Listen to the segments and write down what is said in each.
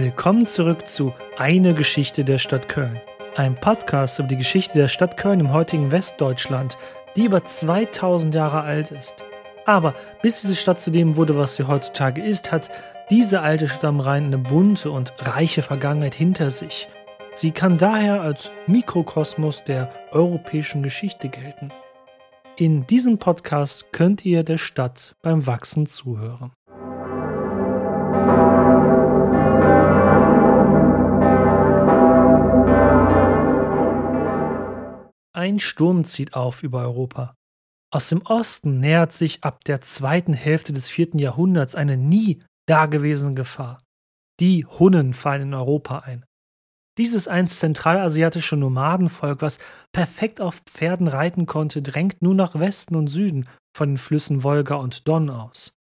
Willkommen zurück zu Eine Geschichte der Stadt Köln. Ein Podcast über die Geschichte der Stadt Köln im heutigen Westdeutschland, die über 2000 Jahre alt ist. Aber bis diese Stadt zu dem wurde, was sie heutzutage ist, hat diese alte Stadt am Rhein eine bunte und reiche Vergangenheit hinter sich. Sie kann daher als Mikrokosmos der europäischen Geschichte gelten. In diesem Podcast könnt ihr der Stadt beim Wachsen zuhören. Ein Sturm zieht auf über Europa. Aus dem Osten nähert sich ab der zweiten Hälfte des vierten Jahrhunderts eine nie dagewesene Gefahr. Die Hunnen fallen in Europa ein. Dieses einst zentralasiatische Nomadenvolk, was perfekt auf Pferden reiten konnte, drängt nun nach Westen und Süden von den Flüssen Wolga und Don aus.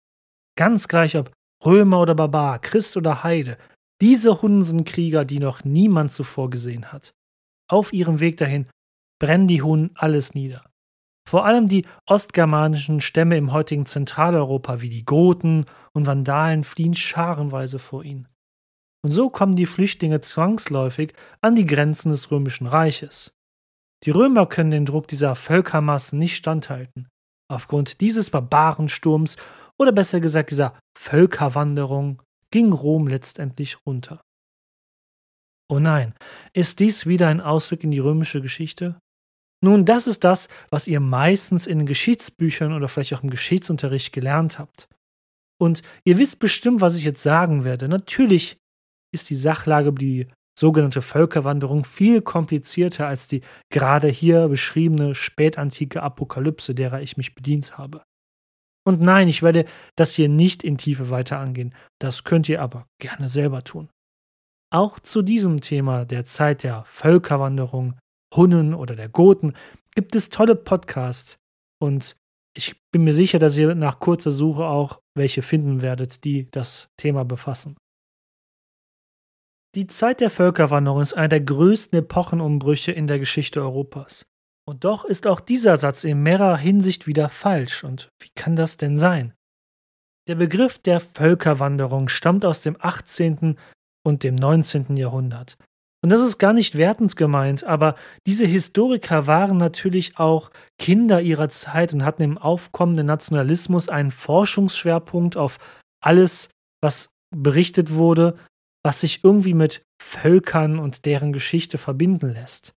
Ganz gleich ob Römer oder Barbar, Christ oder Heide, diese Hunnen sind Krieger, die noch niemand zuvor gesehen hat. Auf ihrem Weg dahin brennen die Hunnen alles nieder. Vor allem die ostgermanischen Stämme im heutigen Zentraleuropa wie die Goten und Vandalen fliehen scharenweise vor ihnen. Und so kommen die Flüchtlinge zwangsläufig an die Grenzen des römischen Reiches. Die Römer können den Druck dieser Völkermassen nicht standhalten. Aufgrund dieses Barbarensturms oder besser gesagt dieser Völkerwanderung ging Rom letztendlich runter. Oh nein, ist dies wieder ein Ausdruck in die römische Geschichte? Nun, das ist das, was ihr meistens in Geschichtsbüchern oder vielleicht auch im Geschichtsunterricht gelernt habt. Und ihr wisst bestimmt, was ich jetzt sagen werde. Natürlich ist die Sachlage die sogenannte Völkerwanderung viel komplizierter als die gerade hier beschriebene spätantike Apokalypse, derer ich mich bedient habe. Und nein, ich werde das hier nicht in Tiefe weiter angehen, das könnt ihr aber gerne selber tun. Auch zu diesem Thema der Zeit der Völkerwanderung Hunnen oder der Goten gibt es tolle Podcasts und ich bin mir sicher, dass ihr nach kurzer Suche auch welche finden werdet, die das Thema befassen. Die Zeit der Völkerwanderung ist einer der größten Epochenumbrüche in der Geschichte Europas. Und doch ist auch dieser Satz in mehrerer Hinsicht wieder falsch. Und wie kann das denn sein? Der Begriff der Völkerwanderung stammt aus dem 18. und dem 19. Jahrhundert. Und das ist gar nicht wertend gemeint, aber diese Historiker waren natürlich auch Kinder ihrer Zeit und hatten im aufkommenden Nationalismus einen Forschungsschwerpunkt auf alles, was berichtet wurde, was sich irgendwie mit Völkern und deren Geschichte verbinden lässt.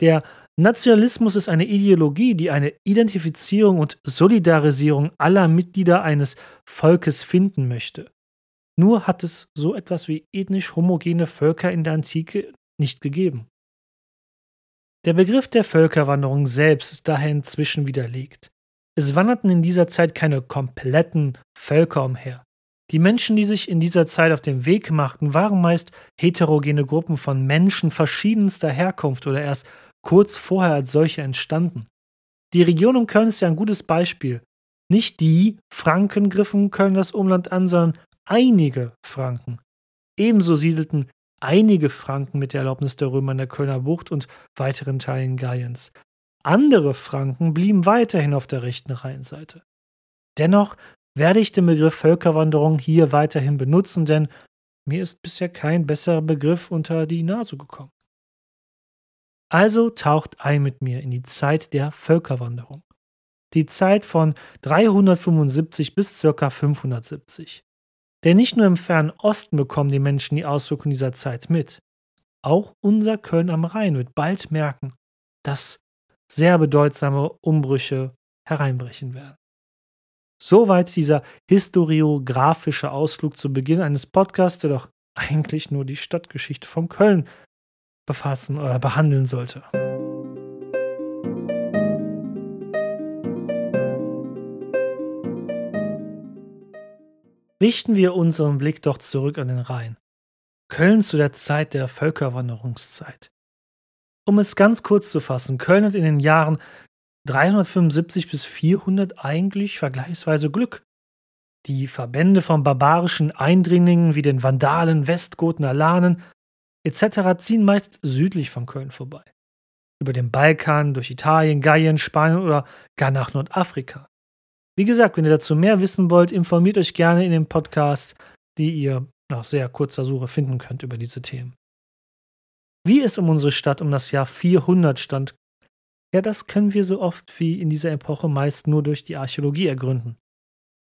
Der Nationalismus ist eine Ideologie, die eine Identifizierung und Solidarisierung aller Mitglieder eines Volkes finden möchte. Nur hat es so etwas wie ethnisch homogene Völker in der Antike nicht gegeben. Der Begriff der Völkerwanderung selbst ist daher inzwischen widerlegt. Es wanderten in dieser Zeit keine kompletten Völker umher. Die Menschen, die sich in dieser Zeit auf den Weg machten, waren meist heterogene Gruppen von Menschen verschiedenster Herkunft oder erst kurz vorher als solche entstanden. Die Region um Köln ist ja ein gutes Beispiel. Nicht die Franken griffen Köln das Umland an, sondern einige Franken. Ebenso siedelten einige Franken mit der Erlaubnis der Römer in der Kölner Bucht und weiteren Teilen Galliens. Andere Franken blieben weiterhin auf der rechten Rheinseite. Dennoch werde ich den Begriff Völkerwanderung hier weiterhin benutzen, denn mir ist bisher kein besserer Begriff unter die Nase gekommen. Also taucht ein mit mir in die Zeit der Völkerwanderung. Die Zeit von 375 bis ca. 570. Denn nicht nur im fernen Osten bekommen die Menschen die Auswirkungen dieser Zeit mit. Auch unser Köln am Rhein wird bald merken, dass sehr bedeutsame Umbrüche hereinbrechen werden. Soweit dieser historiografische Ausflug zu Beginn eines Podcasts, der doch eigentlich nur die Stadtgeschichte von Köln befassen oder behandeln sollte. Richten wir unseren Blick doch zurück an den Rhein. Köln zu der Zeit der Völkerwanderungszeit. Um es ganz kurz zu fassen, Köln hat in den Jahren 375 bis 400 eigentlich vergleichsweise Glück. Die Verbände von barbarischen Eindringlingen wie den Vandalen, Westgoten, Alanen etc. ziehen meist südlich von Köln vorbei. Über den Balkan, durch Italien, Gallien, Spanien oder gar nach Nordafrika. Wie gesagt, wenn ihr dazu mehr wissen wollt, informiert euch gerne in den Podcasts, die ihr nach sehr kurzer Suche finden könnt über diese Themen. Wie es um unsere Stadt um das Jahr 400 stand, ja, das können wir so oft wie in dieser Epoche meist nur durch die Archäologie ergründen.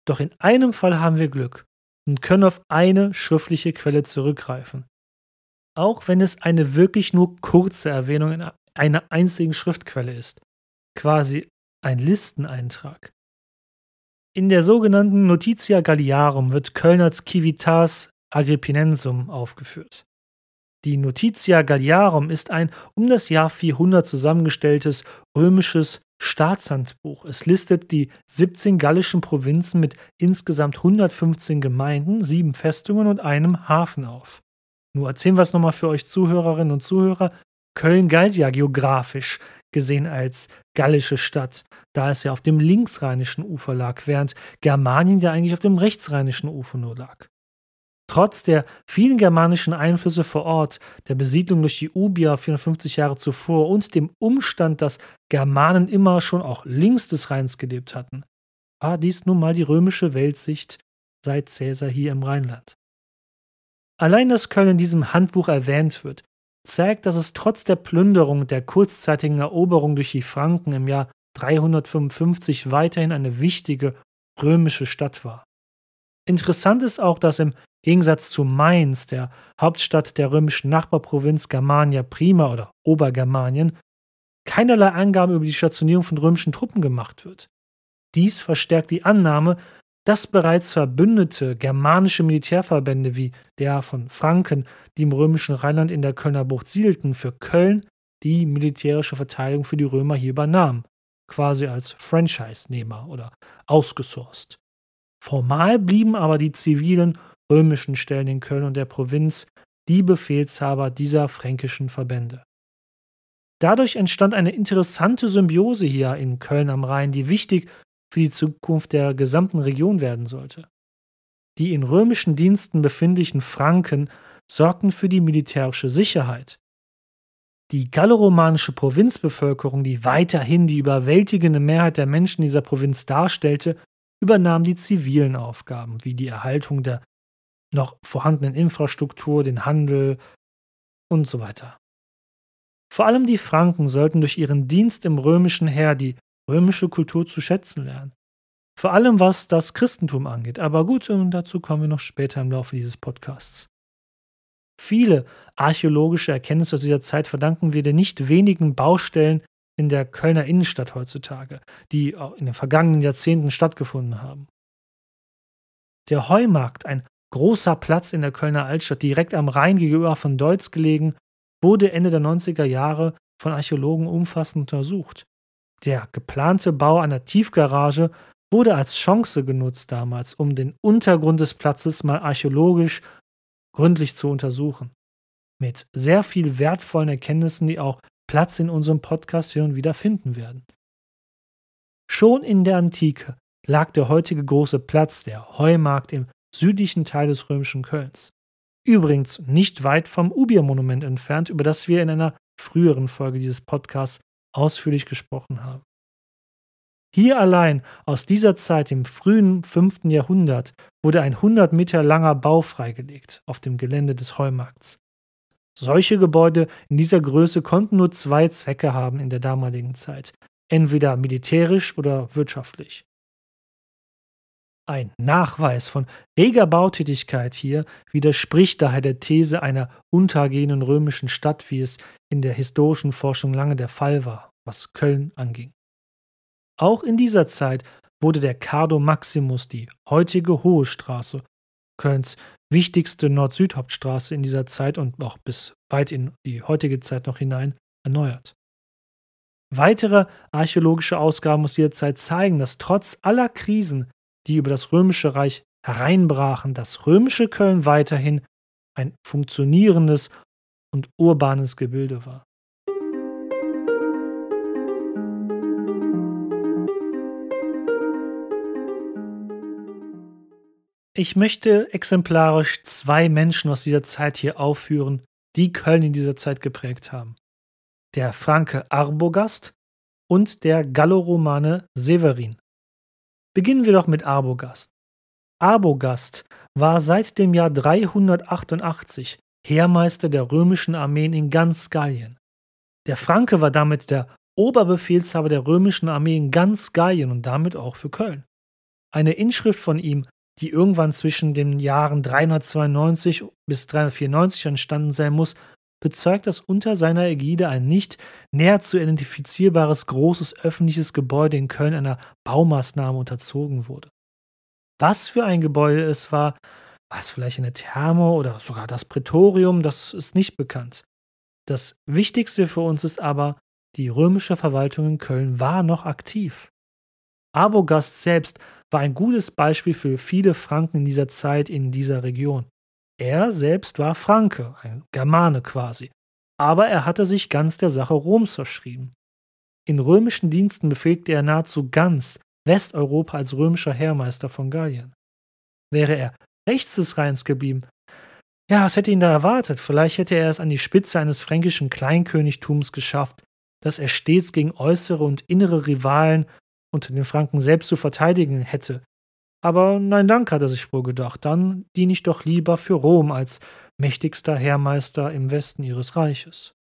Doch in einem Fall haben wir Glück und können auf eine schriftliche Quelle zurückgreifen. Auch wenn es eine wirklich nur kurze Erwähnung in einer einzigen Schriftquelle ist, quasi ein Listeneintrag. In der sogenannten Notitia Galliarum wird Köln als Civitas Agrippinensum aufgeführt. Die Notitia Galliarum ist ein um das Jahr 400 zusammengestelltes römisches Staatshandbuch. Es listet die 17 gallischen Provinzen mit insgesamt 115 Gemeinden, sieben Festungen und einem Hafen auf. Nur erzählen wir es nochmal für euch Zuhörerinnen und Zuhörer. Köln galt ja geografisch gesehen als gallische Stadt, da es ja auf dem linksrheinischen Ufer lag, während Germanien ja eigentlich auf dem rechtsrheinischen Ufer nur lag. Trotz der vielen germanischen Einflüsse vor Ort, der Besiedlung durch die Ubier 450 Jahre zuvor und dem Umstand, dass Germanen immer schon auch links des Rheins gelebt hatten, war dies nun mal die römische Weltsicht seit Caesar hier im Rheinland. Allein, dass Köln in diesem Handbuch erwähnt wird, zeigt, dass es trotz der Plünderung der kurzzeitigen Eroberung durch die Franken im Jahr 355 weiterhin eine wichtige römische Stadt war. Interessant ist auch, dass im Gegensatz zu Mainz, der Hauptstadt der römischen Nachbarprovinz Germania Prima oder Obergermanien, keinerlei Angaben über die Stationierung von römischen Truppen gemacht wird. Dies verstärkt die Annahme, dass bereits verbündete germanische Militärverbände wie der von Franken, die im römischen Rheinland in der Kölner Bucht siedelten, für Köln die militärische Verteidigung für die Römer hier übernahmen, quasi als Franchise-Nehmer oder ausgesourced. Formal blieben aber die zivilen römischen Stellen in Köln und der Provinz die Befehlshaber dieser fränkischen Verbände. Dadurch entstand eine interessante Symbiose hier in Köln am Rhein, die wichtig für die Zukunft der gesamten Region werden sollte. Die in römischen Diensten befindlichen Franken sorgten für die militärische Sicherheit. Die galloromanische Provinzbevölkerung, die weiterhin die überwältigende Mehrheit der Menschen dieser Provinz darstellte, übernahm die zivilen Aufgaben wie die Erhaltung der noch vorhandenen Infrastruktur, den Handel und so weiter. Vor allem die Franken sollten durch ihren Dienst im römischen Heer die römische Kultur zu schätzen lernen. Vor allem was das Christentum angeht. Aber gut, dazu kommen wir noch später im Laufe dieses Podcasts. Viele archäologische Erkenntnisse aus dieser Zeit verdanken wir den nicht wenigen Baustellen in der Kölner Innenstadt heutzutage, die in den vergangenen Jahrzehnten stattgefunden haben. Der Heumarkt, ein großer Platz in der Kölner Altstadt, direkt am Rhein gegenüber von Deutz gelegen, wurde Ende der 90er Jahre von Archäologen umfassend untersucht. Der geplante Bau einer Tiefgarage wurde als Chance genutzt damals, um den Untergrund des Platzes mal archäologisch gründlich zu untersuchen. Mit sehr viel wertvollen Erkenntnissen, die auch Platz in unserem Podcast hier und wieder finden werden. Schon in der Antike lag der heutige große Platz, der Heumarkt im südlichen Teil des römischen Kölns. Übrigens nicht weit vom Ubiermonument entfernt, über das wir in einer früheren Folge dieses Podcasts ausführlich gesprochen haben. Hier allein aus dieser Zeit im frühen 5. Jahrhundert wurde ein 100 Meter langer Bau freigelegt auf dem Gelände des Heumarkts. Solche Gebäude in dieser Größe konnten nur zwei Zwecke haben in der damaligen Zeit, entweder militärisch oder wirtschaftlich. Ein Nachweis von reger Bautätigkeit hier widerspricht daher der These einer untergehenden römischen Stadt, wie es in der historischen Forschung lange der Fall war, was Köln anging. Auch in dieser Zeit wurde der Cardo Maximus, die heutige Hohe Straße, Kölns wichtigste Nord-Süd-Hauptstraße in dieser Zeit und auch bis weit in die heutige Zeit noch hinein, erneuert. Weitere archäologische Ausgaben aus dieser Zeit zeigen, dass trotz aller Krisen die über das römische Reich hereinbrachen, das römische Köln weiterhin ein funktionierendes und urbanes Gebilde war. Ich möchte exemplarisch zwei Menschen aus dieser Zeit hier aufführen, die Köln in dieser Zeit geprägt haben. Der Franke Arbogast und der Galloromane Severin. Beginnen wir doch mit Arbogast. Arbogast war seit dem Jahr 388 Heermeister der römischen Armeen in ganz Gallien. Der Franke war damit der Oberbefehlshaber der römischen Armee in ganz Gallien und damit auch für Köln. Eine Inschrift von ihm, die irgendwann zwischen den Jahren 392 bis 394 entstanden sein muss, bezeugt, dass unter seiner Ägide ein nicht näher zu identifizierbares großes öffentliches Gebäude in Köln einer Baumaßnahme unterzogen wurde. Was für ein Gebäude es war, war es vielleicht eine Therme oder sogar das Prätorium, das ist nicht bekannt. Das Wichtigste für uns ist aber, die römische Verwaltung in Köln war noch aktiv. Arbogast selbst war ein gutes Beispiel für viele Franken in dieser Zeit in dieser Region. Er selbst war Franke, ein Germane quasi, aber er hatte sich ganz der Sache Roms verschrieben. In römischen Diensten befehligte er nahezu ganz Westeuropa als römischer Heermeister von Gallien. Wäre er rechts des Rheins geblieben, ja, was hätte ihn da erwartet? Vielleicht hätte er es an die Spitze eines fränkischen Kleinkönigtums geschafft, das er stets gegen äußere und innere Rivalen unter den Franken selbst zu verteidigen hätte, aber nein Dank, hat er sich wohl gedacht, dann diene ich doch lieber für Rom als mächtigster Heermeister im Westen ihres Reiches.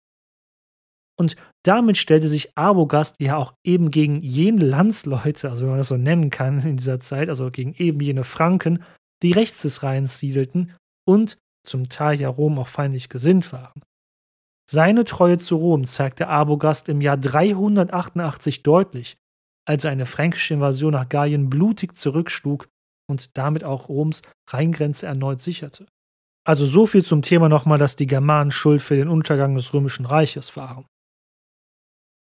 Und damit stellte sich Arbogast ja auch eben gegen jene Landsleute, also wenn man das so nennen kann in dieser Zeit, also gegen eben jene Franken, die rechts des Rheins siedelten und zum Teil ja Rom auch feindlich gesinnt waren. Seine Treue zu Rom zeigte Arbogast im Jahr 388 deutlich, als eine fränkische Invasion nach Gallien blutig zurückschlug und damit auch Roms Rheingrenze erneut sicherte. Also so viel zum Thema nochmal, dass die Germanen schuld für den Untergang des Römischen Reiches waren.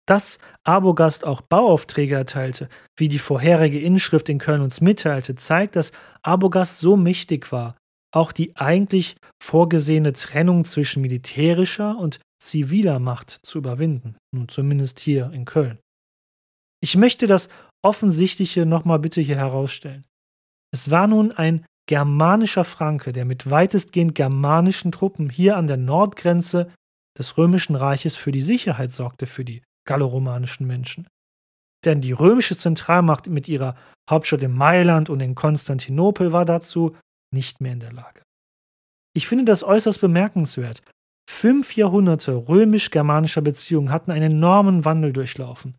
Dass Arbogast auch Bauaufträge erteilte, wie die vorherige Inschrift in Köln uns mitteilte, zeigt, dass Arbogast so mächtig war, auch die eigentlich vorgesehene Trennung zwischen militärischer und ziviler Macht zu überwinden, nun zumindest hier in Köln. Ich möchte das Offensichtliche nochmal bitte hier herausstellen. Es war nun ein germanischer Franke, der mit weitestgehend germanischen Truppen hier an der Nordgrenze des römischen Reiches für die Sicherheit sorgte für die galloromanischen Menschen. Denn die römische Zentralmacht mit ihrer Hauptstadt in Mailand und in Konstantinopel war dazu nicht mehr in der Lage. Ich finde das äußerst bemerkenswert. Fünf Jahrhunderte römisch-germanischer Beziehungen hatten einen enormen Wandel durchlaufen.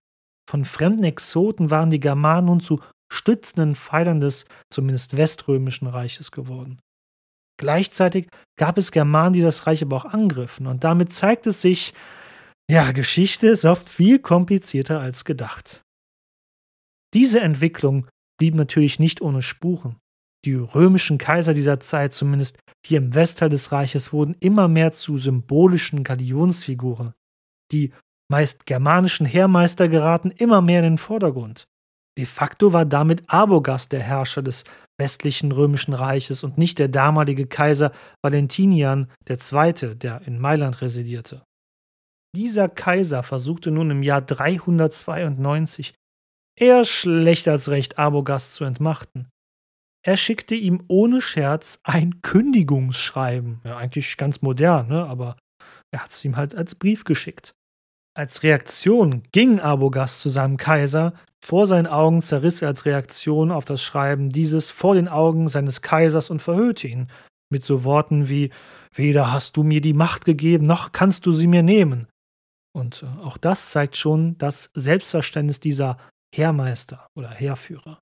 Von fremden Exoten waren die Germanen nun zu stützenden Pfeilern des zumindest weströmischen Reiches geworden. Gleichzeitig gab es Germanen, die das Reich aber auch angriffen, und damit zeigt es sich, ja, Geschichte ist oft viel komplizierter als gedacht. Diese Entwicklung blieb natürlich nicht ohne Spuren. Die römischen Kaiser dieser Zeit, zumindest hier im Westteil des Reiches, wurden immer mehr zu symbolischen Galionsfiguren. Die meist germanischen Heermeister geraten immer mehr in den Vordergrund. De facto war damit Arbogast der Herrscher des westlichen römischen Reiches und nicht der damalige Kaiser Valentinian II., der in Mailand residierte. Dieser Kaiser versuchte nun im Jahr 392 eher schlecht als recht Arbogast zu entmachten. Er schickte ihm ohne Scherz ein Kündigungsschreiben. Ja, eigentlich ganz modern, ne? aber er hat es ihm halt als Brief geschickt. Als Reaktion ging Arbogast zu seinem Kaiser, vor seinen Augen zerriss er als Reaktion auf das Schreiben dieses vor den Augen seines Kaisers und verhöhnte ihn mit so Worten wie Weder hast du mir die Macht gegeben, noch kannst du sie mir nehmen. Und äh, auch das zeigt schon das Selbstverständnis dieser Heermeister oder Heerführer.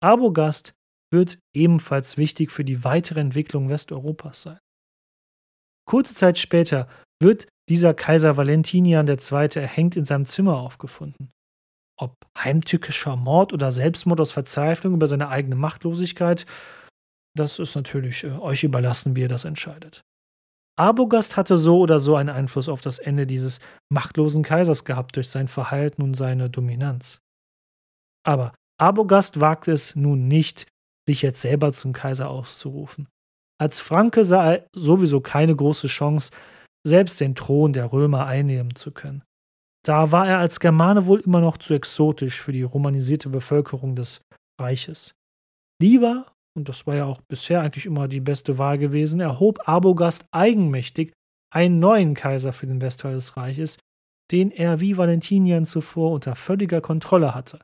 Arbogast wird ebenfalls wichtig für die weitere Entwicklung Westeuropas sein. Kurze Zeit später wird dieser Kaiser Valentinian II. erhängt in seinem Zimmer aufgefunden. Ob heimtückischer Mord oder Selbstmord aus Verzweiflung über seine eigene Machtlosigkeit, das ist natürlich äh, euch überlassen, wie ihr das entscheidet. Arbogast hatte so oder so einen Einfluss auf das Ende dieses machtlosen Kaisers gehabt durch sein Verhalten und seine Dominanz. Aber Arbogast wagte es nun nicht, sich jetzt selber zum Kaiser auszurufen. Als Franke sah er sowieso keine große Chance, selbst den Thron der Römer einnehmen zu können. Da war er als Germane wohl immer noch zu exotisch für die romanisierte Bevölkerung des Reiches. Lieber, und das war ja auch bisher eigentlich immer die beste Wahl gewesen, erhob Arbogast eigenmächtig einen neuen Kaiser für den Westteil des Reiches, den er wie Valentinian zuvor unter völliger Kontrolle hatte.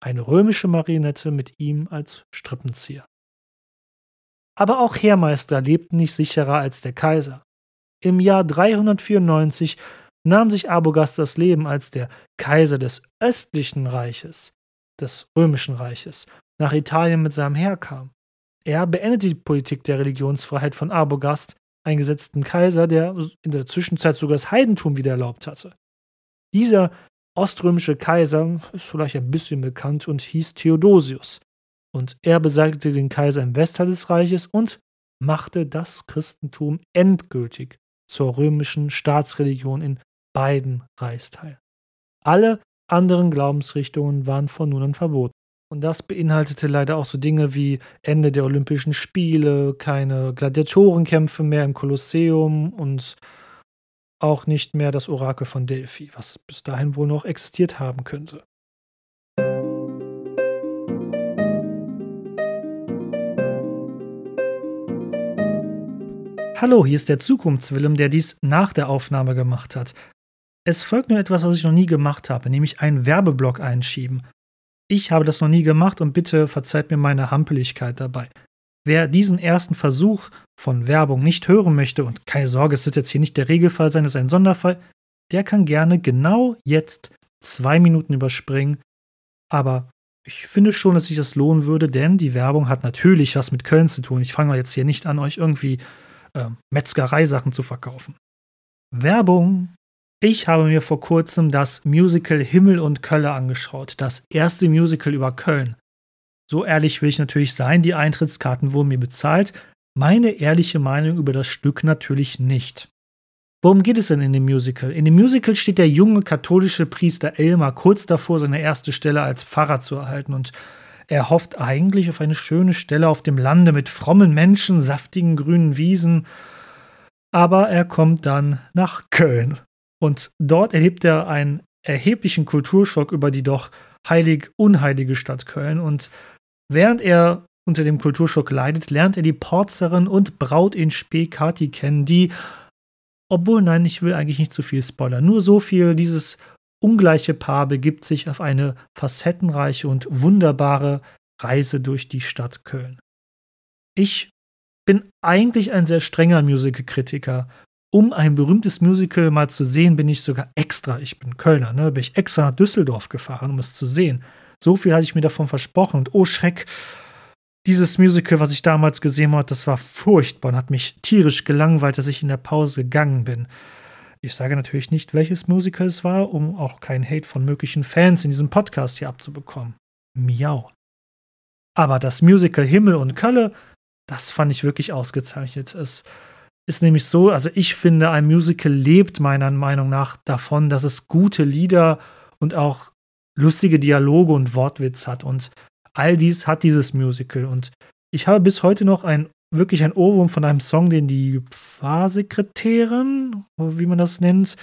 Eine römische Marionette mit ihm als Strippenzieher. Aber auch Heermeister lebten nicht sicherer als der Kaiser. Im Jahr 394 nahm sich Arbogast das Leben, als der Kaiser des östlichen Reiches, des römischen Reiches, nach Italien mit seinem Heer kam. Er beendete die Politik der Religionsfreiheit von Arbogast, eingesetzten Kaiser, der in der Zwischenzeit sogar das Heidentum wieder erlaubt hatte. Dieser oströmische Kaiser ist vielleicht ein bisschen bekannt und hieß Theodosius. Und er beseitigte den Kaiser im Westteil des Reiches und machte das Christentum endgültig zur römischen Staatsreligion in beiden Reichsteilen. Alle anderen Glaubensrichtungen waren von nun an verboten. Und das beinhaltete leider auch so Dinge wie Ende der Olympischen Spiele, keine Gladiatorenkämpfe mehr im Kolosseum und auch nicht mehr das Orakel von Delphi, was bis dahin wohl noch existiert haben könnte. Hallo, hier ist der Zukunftswillem, der dies nach der Aufnahme gemacht hat. Es folgt nur etwas, was ich noch nie gemacht habe, nämlich einen Werbeblock einschieben. Ich habe das noch nie gemacht und bitte verzeiht mir meine Hampeligkeit dabei. Wer diesen ersten Versuch von Werbung nicht hören möchte, und keine Sorge, es wird jetzt hier nicht der Regelfall sein, es ist ein Sonderfall, der kann gerne genau jetzt zwei Minuten überspringen. Aber ich finde schon, dass sich das lohnen würde, denn die Werbung hat natürlich was mit Köln zu tun. Ich fange jetzt hier nicht an, euch irgendwie äh, Metzgereisachen zu verkaufen. Werbung. Ich habe mir vor kurzem das Musical Himmel und Kölle angeschaut, das erste Musical über Köln. So ehrlich will ich natürlich sein, die Eintrittskarten wurden mir bezahlt. Meine ehrliche Meinung über das Stück natürlich nicht. Worum geht es denn in dem Musical? In dem Musical steht der junge katholische Priester Elmar kurz davor, seine erste Stelle als Pfarrer zu erhalten und er hofft eigentlich auf eine schöne Stelle auf dem Lande mit frommen Menschen, saftigen grünen Wiesen. Aber er kommt dann nach Köln und dort erlebt er einen erheblichen Kulturschock über die doch heilig unheilige Stadt Köln und Während er unter dem Kulturschock leidet, lernt er die Porzerin und Braut in Spee Kati kennen, die, obwohl, nein, ich will eigentlich nicht zu viel spoilern, nur so viel, dieses ungleiche Paar begibt sich auf eine facettenreiche und wunderbare Reise durch die Stadt Köln. Ich bin eigentlich ein sehr strenger Musical-Kritiker. Um ein berühmtes Musical mal zu sehen, bin ich sogar extra, ich bin Kölner, ne, bin ich extra nach Düsseldorf gefahren, um es zu sehen. So viel hatte ich mir davon versprochen. Und oh Schreck, dieses Musical, was ich damals gesehen habe, das war furchtbar und hat mich tierisch gelangweilt, dass ich in der Pause gegangen bin. Ich sage natürlich nicht, welches Musical es war, um auch keinen Hate von möglichen Fans in diesem Podcast hier abzubekommen. Miau. Aber das Musical Himmel und Kölle, das fand ich wirklich ausgezeichnet. Es ist nämlich so, also ich finde, ein Musical lebt meiner Meinung nach davon, dass es gute Lieder und auch lustige Dialoge und Wortwitz hat. Und all dies hat dieses Musical. Und ich habe bis heute noch ein wirklich ein Ohrwurm von einem Song, den die Pfarrsekretärin, wie man das nennt,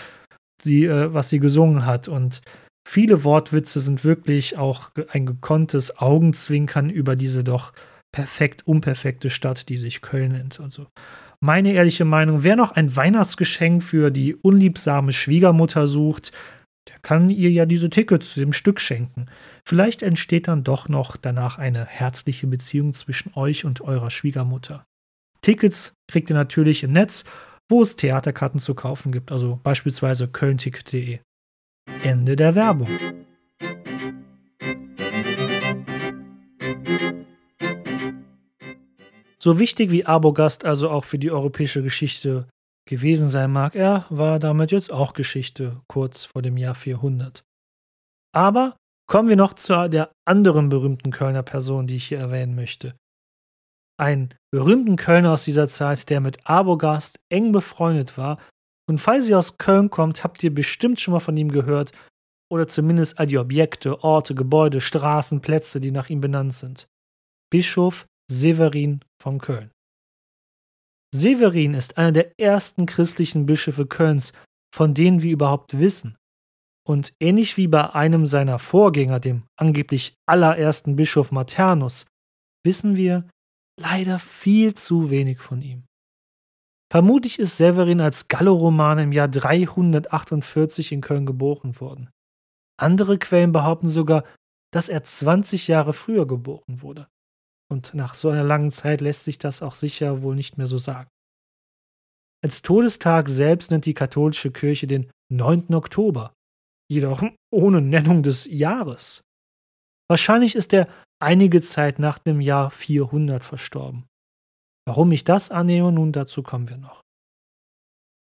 die, äh, was sie gesungen hat. Und viele Wortwitze sind wirklich auch ein gekonntes Augenzwinkern über diese doch perfekt unperfekte Stadt, die sich Köln nennt. Also meine ehrliche Meinung, wer noch ein Weihnachtsgeschenk für die unliebsame Schwiegermutter sucht, der kann ihr ja diese Tickets zu dem Stück schenken. Vielleicht entsteht dann doch noch danach eine herzliche Beziehung zwischen euch und eurer Schwiegermutter. Tickets kriegt ihr natürlich im Netz, wo es Theaterkarten zu kaufen gibt, also beispielsweise kölnticket.de. Ende der Werbung. So wichtig wie Abogast also auch für die europäische Geschichte gewesen sein mag, er war damit jetzt auch Geschichte, kurz vor dem Jahr 400. Aber kommen wir noch zu der anderen berühmten Kölner Person, die ich hier erwähnen möchte. Ein berühmten Kölner aus dieser Zeit, der mit Abogast eng befreundet war. Und falls ihr aus Köln kommt, habt ihr bestimmt schon mal von ihm gehört. Oder zumindest all die Objekte, Orte, Gebäude, Straßen, Plätze, die nach ihm benannt sind. Bischof Severin von Köln. Severin ist einer der ersten christlichen Bischöfe Kölns, von denen wir überhaupt wissen. Und ähnlich wie bei einem seiner Vorgänger, dem angeblich allerersten Bischof Maternus, wissen wir leider viel zu wenig von ihm. Vermutlich ist Severin als Galloroman im Jahr 348 in Köln geboren worden. Andere Quellen behaupten sogar, dass er 20 Jahre früher geboren wurde. Und nach so einer langen Zeit lässt sich das auch sicher wohl nicht mehr so sagen. Als Todestag selbst nennt die katholische Kirche den 9. Oktober, jedoch ohne Nennung des Jahres. Wahrscheinlich ist er einige Zeit nach dem Jahr 400 verstorben. Warum ich das annehme, nun dazu kommen wir noch.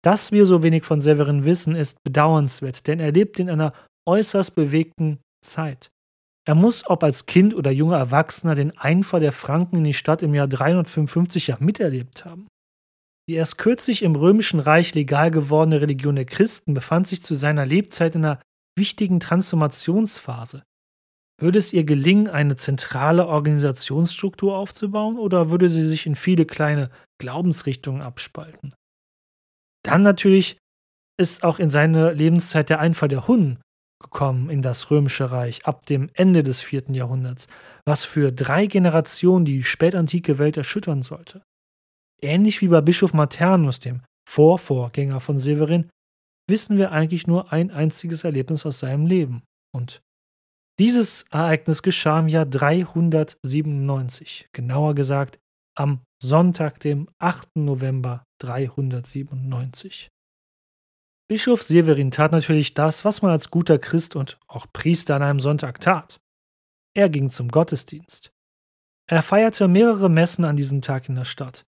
Dass wir so wenig von Severin wissen, ist bedauernswert, denn er lebt in einer äußerst bewegten Zeit. Er muss, ob als Kind oder junger Erwachsener, den Einfall der Franken in die Stadt im Jahr 355 ja miterlebt haben. Die erst kürzlich im Römischen Reich legal gewordene Religion der Christen befand sich zu seiner Lebzeit in einer wichtigen Transformationsphase. Würde es ihr gelingen, eine zentrale Organisationsstruktur aufzubauen, oder würde sie sich in viele kleine Glaubensrichtungen abspalten? Dann natürlich ist auch in seine Lebenszeit der Einfall der Hunnen gekommen in das römische Reich ab dem Ende des vierten Jahrhunderts, was für drei Generationen die spätantike Welt erschüttern sollte. Ähnlich wie bei Bischof Maternus, dem Vorvorgänger von Severin, wissen wir eigentlich nur ein einziges Erlebnis aus seinem Leben. Und dieses Ereignis geschah im Jahr 397, genauer gesagt am Sonntag, dem 8. November 397. Bischof Severin tat natürlich das, was man als guter Christ und auch Priester an einem Sonntag tat. Er ging zum Gottesdienst. Er feierte mehrere Messen an diesem Tag in der Stadt.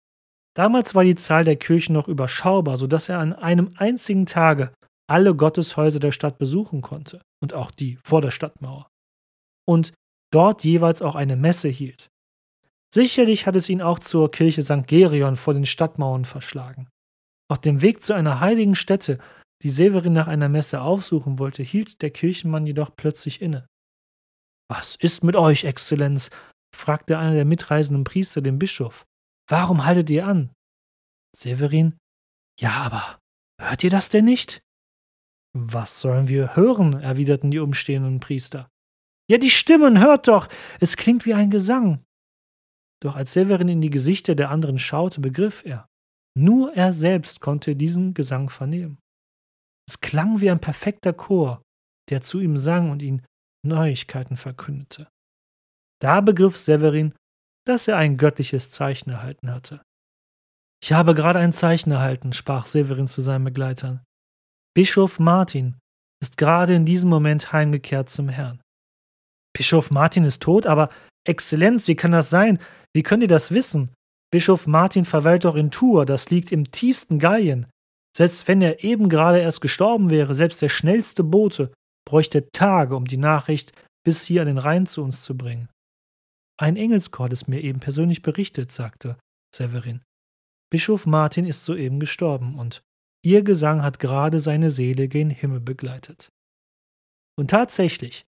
Damals war die Zahl der Kirchen noch überschaubar, sodass er an einem einzigen Tage alle Gotteshäuser der Stadt besuchen konnte und auch die vor der Stadtmauer. Und dort jeweils auch eine Messe hielt. Sicherlich hat es ihn auch zur Kirche St. Gerion vor den Stadtmauern verschlagen. Auf dem Weg zu einer heiligen Stätte, die Severin nach einer Messe aufsuchen wollte, hielt der Kirchenmann jedoch plötzlich inne. Was ist mit euch, Exzellenz? fragte einer der mitreisenden Priester den Bischof. Warum haltet ihr an? Severin. Ja, aber hört ihr das denn nicht? Was sollen wir hören? erwiderten die umstehenden Priester. Ja, die Stimmen, hört doch! Es klingt wie ein Gesang. Doch als Severin in die Gesichter der anderen schaute, begriff er. Nur er selbst konnte diesen Gesang vernehmen. Es klang wie ein perfekter Chor, der zu ihm sang und ihn Neuigkeiten verkündete. Da begriff Severin, dass er ein göttliches Zeichen erhalten hatte. Ich habe gerade ein Zeichen erhalten, sprach Severin zu seinen Begleitern. Bischof Martin ist gerade in diesem Moment heimgekehrt zum Herrn. Bischof Martin ist tot, aber Exzellenz, wie kann das sein? Wie könnt ihr das wissen? Bischof Martin verweilt doch in Tours, das liegt im tiefsten Gallien. Selbst wenn er eben gerade erst gestorben wäre, selbst der schnellste Bote bräuchte Tage, um die Nachricht bis hier an den Rhein zu uns zu bringen. Ein Engelschor es mir eben persönlich berichtet, sagte Severin. Bischof Martin ist soeben gestorben und ihr Gesang hat gerade seine Seele gen Himmel begleitet. Und tatsächlich,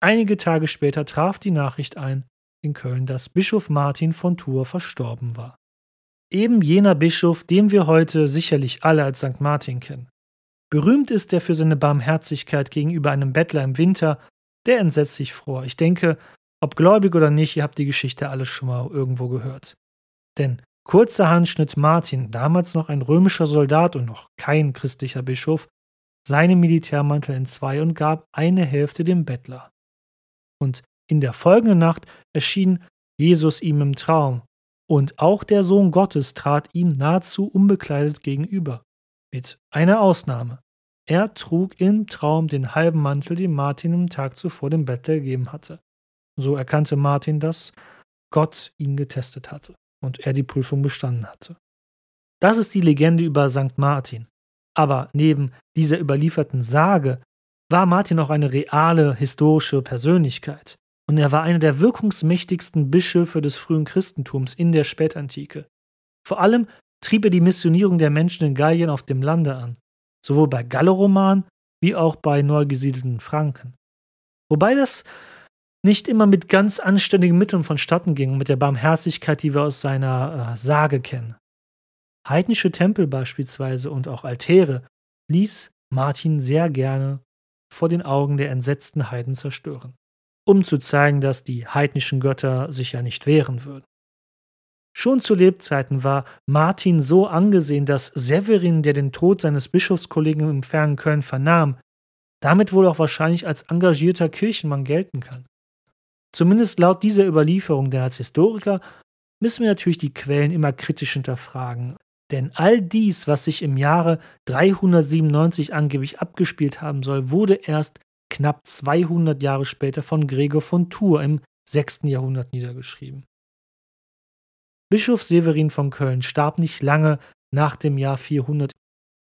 einige Tage später traf die Nachricht ein in Köln, dass Bischof Martin von Tours verstorben war. Eben jener Bischof, den wir heute sicherlich alle als St. Martin kennen. Berühmt ist er für seine Barmherzigkeit gegenüber einem Bettler im Winter, der entsetzt sich fror. Ich denke, ob gläubig oder nicht, ihr habt die Geschichte alle schon mal irgendwo gehört. Denn kurzerhand schnitt Martin, damals noch ein römischer Soldat und noch kein christlicher Bischof, seinen Militärmantel in zwei und gab eine Hälfte dem Bettler. Und in der folgenden Nacht erschien Jesus ihm im Traum, und auch der Sohn Gottes trat ihm nahezu unbekleidet gegenüber, mit einer Ausnahme. Er trug im Traum den halben Mantel, den Martin im Tag zuvor dem Bettler gegeben hatte. So erkannte Martin, dass Gott ihn getestet hatte und er die Prüfung bestanden hatte. Das ist die Legende über St. Martin. Aber neben dieser überlieferten Sage war Martin auch eine reale historische Persönlichkeit und er war einer der wirkungsmächtigsten Bischöfe des frühen Christentums in der Spätantike. Vor allem trieb er die Missionierung der Menschen in Gallien auf dem Lande an, sowohl bei Galloromanen wie auch bei neu gesiedelten Franken. Wobei das nicht immer mit ganz anständigen Mitteln vonstatten ging, mit der Barmherzigkeit, die wir aus seiner äh, Sage kennen. Heidnische Tempel beispielsweise und auch Altäre ließ Martin sehr gerne vor den Augen der entsetzten Heiden zerstören, um zu zeigen, dass die heidnischen Götter sich ja nicht wehren würden. Schon zu Lebzeiten war Martin so angesehen, dass Severin, der den Tod seines Bischofskollegen im fernen Köln vernahm, damit wohl auch wahrscheinlich als engagierter Kirchenmann gelten kann. Zumindest laut dieser Überlieferung, denn als Historiker müssen wir natürlich die Quellen immer kritisch hinterfragen. Denn all dies, was sich im Jahre 397 angeblich abgespielt haben soll, wurde erst knapp 200 Jahre später von Gregor von Tours im 6. Jahrhundert niedergeschrieben. Bischof Severin von Köln starb nicht lange nach dem Jahr 400.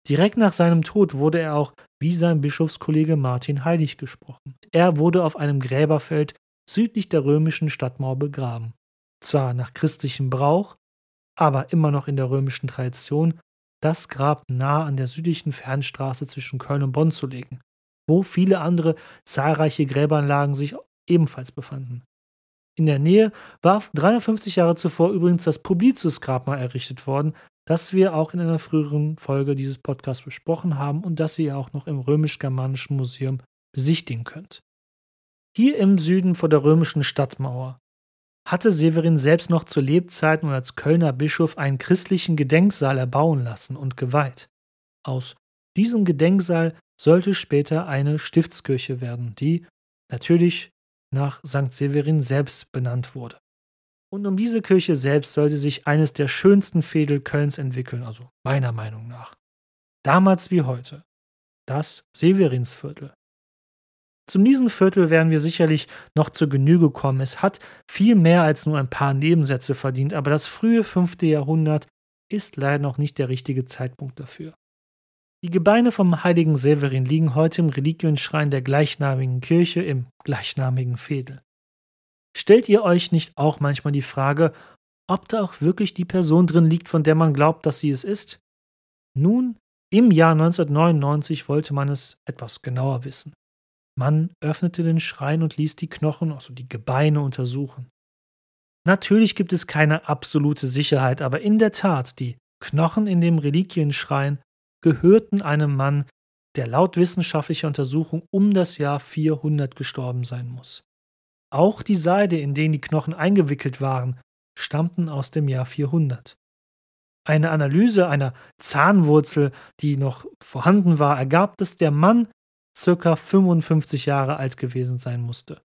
Direkt nach seinem Tod wurde er auch wie sein Bischofskollege Martin heilig gesprochen. Er wurde auf einem Gräberfeld südlich der römischen Stadtmauer begraben. Zwar nach christlichem Brauch, aber immer noch in der römischen Tradition, das Grab nah an der südlichen Fernstraße zwischen Köln und Bonn zu legen, wo viele andere zahlreiche Gräberanlagen sich ebenfalls befanden. In der Nähe war 350 Jahre zuvor übrigens das Publicius-Grabmal errichtet worden, das wir auch in einer früheren Folge dieses Podcasts besprochen haben und das ihr auch noch im Römisch-Germanischen Museum besichtigen könnt. Hier im Süden vor der römischen Stadtmauer hatte Severin selbst noch zu Lebzeiten und als Kölner Bischof einen christlichen Gedenksaal erbauen lassen und geweiht. Aus diesem Gedenksaal sollte später eine Stiftskirche werden, die natürlich nach St. Severin selbst benannt wurde. Und um diese Kirche selbst sollte sich eines der schönsten Fädel Kölns entwickeln, also meiner Meinung nach. Damals wie heute. Das Severinsviertel. Zum diesem Viertel werden wir sicherlich noch zur Genüge kommen. Es hat viel mehr als nur ein paar Nebensätze verdient, aber das frühe fünfte Jahrhundert ist leider noch nicht der richtige Zeitpunkt dafür. Die Gebeine vom heiligen Severin liegen heute im Reliquienschrein der gleichnamigen Kirche im gleichnamigen Fädel. Stellt ihr euch nicht auch manchmal die Frage, ob da auch wirklich die Person drin liegt, von der man glaubt, dass sie es ist? Nun, im Jahr 1999 wollte man es etwas genauer wissen. Man öffnete den Schrein und ließ die Knochen, also die Gebeine, untersuchen. Natürlich gibt es keine absolute Sicherheit, aber in der Tat, die Knochen in dem Reliquienschrein gehörten einem Mann, der laut wissenschaftlicher Untersuchung um das Jahr 400 gestorben sein muss. Auch die Seide, in denen die Knochen eingewickelt waren, stammten aus dem Jahr 400. Eine Analyse einer Zahnwurzel, die noch vorhanden war, ergab, dass der Mann circa 55 Jahre alt gewesen sein musste.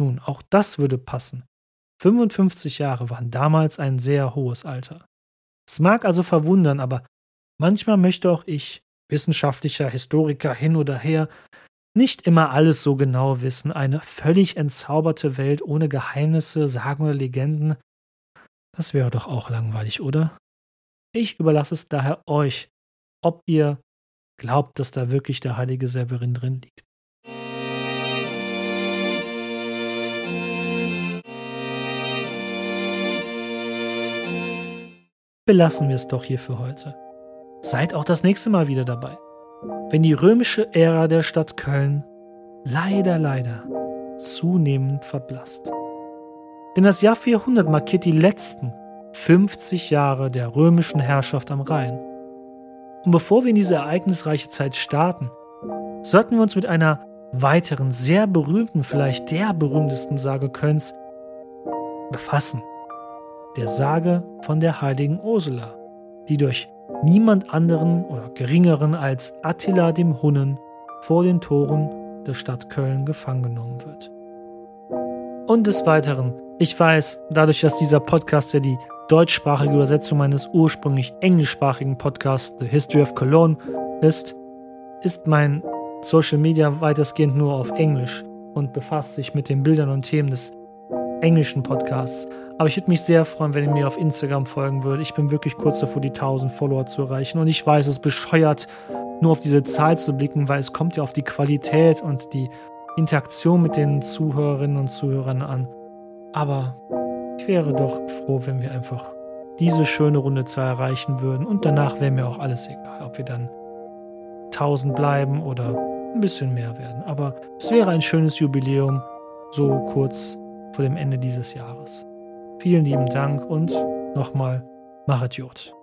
Nun, auch das würde passen. 55 Jahre waren damals ein sehr hohes Alter. Es mag also verwundern, aber manchmal möchte auch ich, wissenschaftlicher Historiker hin oder her, nicht immer alles so genau wissen. Eine völlig entzauberte Welt ohne Geheimnisse, Sagen oder Legenden, das wäre doch auch langweilig, oder? Ich überlasse es daher euch, ob ihr glaubt, dass da wirklich der heilige Severin drin liegt. Belassen wir es doch hier für heute. Seid auch das nächste Mal wieder dabei, wenn die römische Ära der Stadt Köln leider, leider zunehmend verblasst. Denn das Jahr 400 markiert die letzten 50 Jahre der römischen Herrschaft am Rhein. Und bevor wir in diese ereignisreiche Zeit starten, sollten wir uns mit einer weiteren, sehr berühmten, vielleicht der berühmtesten Sage Kölns befassen. Der Sage von der heiligen Ursula, die durch niemand anderen oder geringeren als Attila dem Hunnen vor den Toren der Stadt Köln gefangen genommen wird. Und des Weiteren, ich weiß, dadurch, dass dieser Podcast ja die deutschsprachige Übersetzung meines ursprünglich englischsprachigen Podcasts The History of Cologne ist, ist mein Social Media weitestgehend nur auf Englisch und befasst sich mit den Bildern und Themen des englischen Podcasts. Aber ich würde mich sehr freuen, wenn ihr mir auf Instagram folgen würdet. Ich bin wirklich kurz davor, die 1000 Follower zu erreichen. Und ich weiß, es ist bescheuert, nur auf diese Zahl zu blicken, weil es kommt ja auf die Qualität und die Interaktion mit den Zuhörerinnen und Zuhörern an. Aber ich wäre doch froh, wenn wir einfach diese schöne runde Zahl erreichen würden und danach wäre mir auch alles egal, ob wir dann 1000 bleiben oder ein bisschen mehr werden. Aber es wäre ein schönes Jubiläum, so kurz vor dem Ende dieses Jahres. Vielen lieben Dank und nochmal Machet Jod.